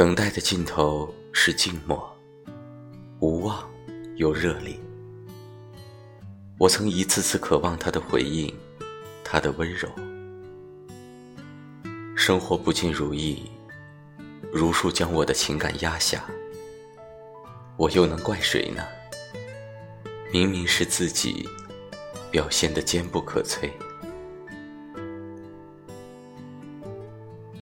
等待的尽头是静默，无望又热烈。我曾一次次渴望他的回应，他的温柔。生活不尽如意，如数将我的情感压下。我又能怪谁呢？明明是自己表现得坚不可摧。